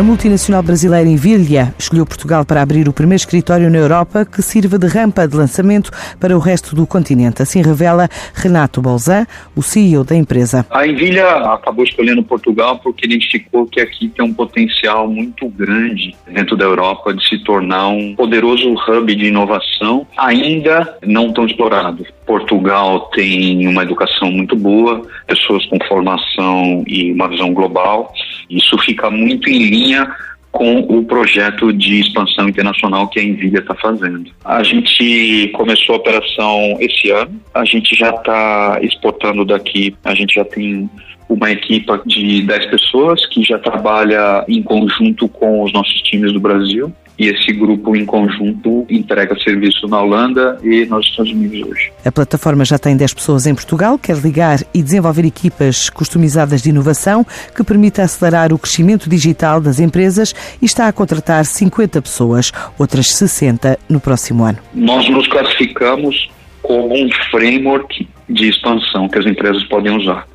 A multinacional brasileira Invilha escolheu Portugal para abrir o primeiro escritório na Europa que sirva de rampa de lançamento para o resto do continente. Assim revela Renato Bolzan, o CEO da empresa. A Invilha acabou escolhendo Portugal porque identificou que aqui tem um potencial muito grande dentro da Europa de se tornar um poderoso hub de inovação, ainda não tão explorado. Portugal tem uma educação muito boa, pessoas com formação e uma visão global. Isso fica muito em linha com o projeto de expansão internacional que a Nvidia está fazendo. A gente começou a operação esse ano, a gente já está exportando daqui, a gente já tem uma equipa de 10 pessoas que já trabalha em conjunto com os nossos times do Brasil e esse grupo em conjunto entrega serviço na Holanda e nos Estados Unidos hoje. A plataforma já tem 10 pessoas em Portugal, quer ligar e desenvolver equipas customizadas de inovação que permita acelerar o crescimento digital das empresas e está a contratar 50 pessoas, outras 60 no próximo ano. Nós nos classificamos como um framework de expansão que as empresas podem usar.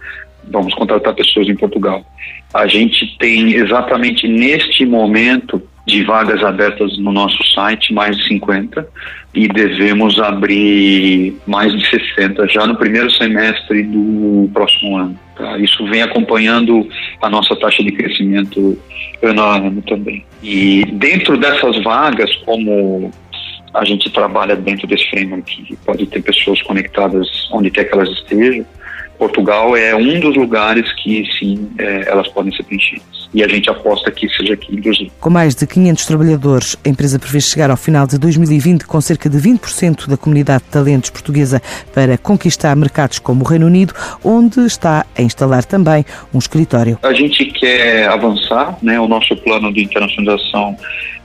Vamos contratar pessoas em Portugal. A gente tem exatamente neste momento de vagas abertas no nosso site, mais de 50, e devemos abrir mais de 60 já no primeiro semestre do próximo ano. Tá? Isso vem acompanhando a nossa taxa de crescimento ano a ano também. E dentro dessas vagas, como a gente trabalha dentro desse framework, pode ter pessoas conectadas onde quer que elas estejam, Portugal é um dos lugares que, sim, é, elas podem ser preenchidas. E a gente aposta que seja aqui, inclusive. Com mais de 500 trabalhadores, a empresa prevê chegar ao final de 2020 com cerca de 20% da comunidade de talentos portuguesa para conquistar mercados como o Reino Unido, onde está a instalar também um escritório. A gente quer avançar, né? O nosso plano de internacionalização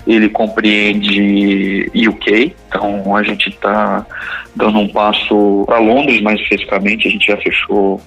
ele compreende UK, então a gente está dando um passo para Londres, mais especificamente, a gente já fechou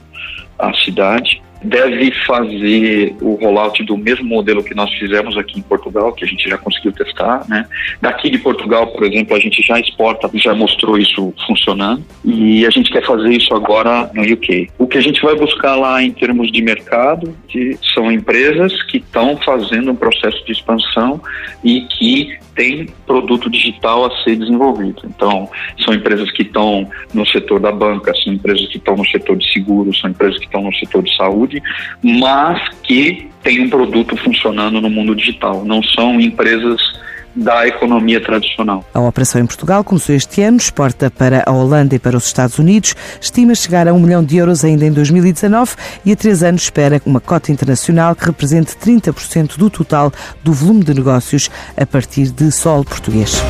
a cidade deve fazer o rollout do mesmo modelo que nós fizemos aqui em Portugal, que a gente já conseguiu testar, né? Daqui de Portugal, por exemplo, a gente já exporta, já mostrou isso funcionando, e a gente quer fazer isso agora no UK. O que a gente vai buscar lá em termos de mercado, que são empresas que estão fazendo um processo de expansão e que tem produto digital a ser desenvolvido. Então, são empresas que estão no setor da banca, são empresas que estão no setor de seguros, são empresas que estão no setor de saúde, mas que têm um produto funcionando no mundo digital. Não são empresas da economia tradicional. A operação em Portugal começou este ano, exporta para a Holanda e para os Estados Unidos, estima chegar a um milhão de euros ainda em 2019 e há três anos espera uma cota internacional que represente 30% do total do volume de negócios a partir de solo português.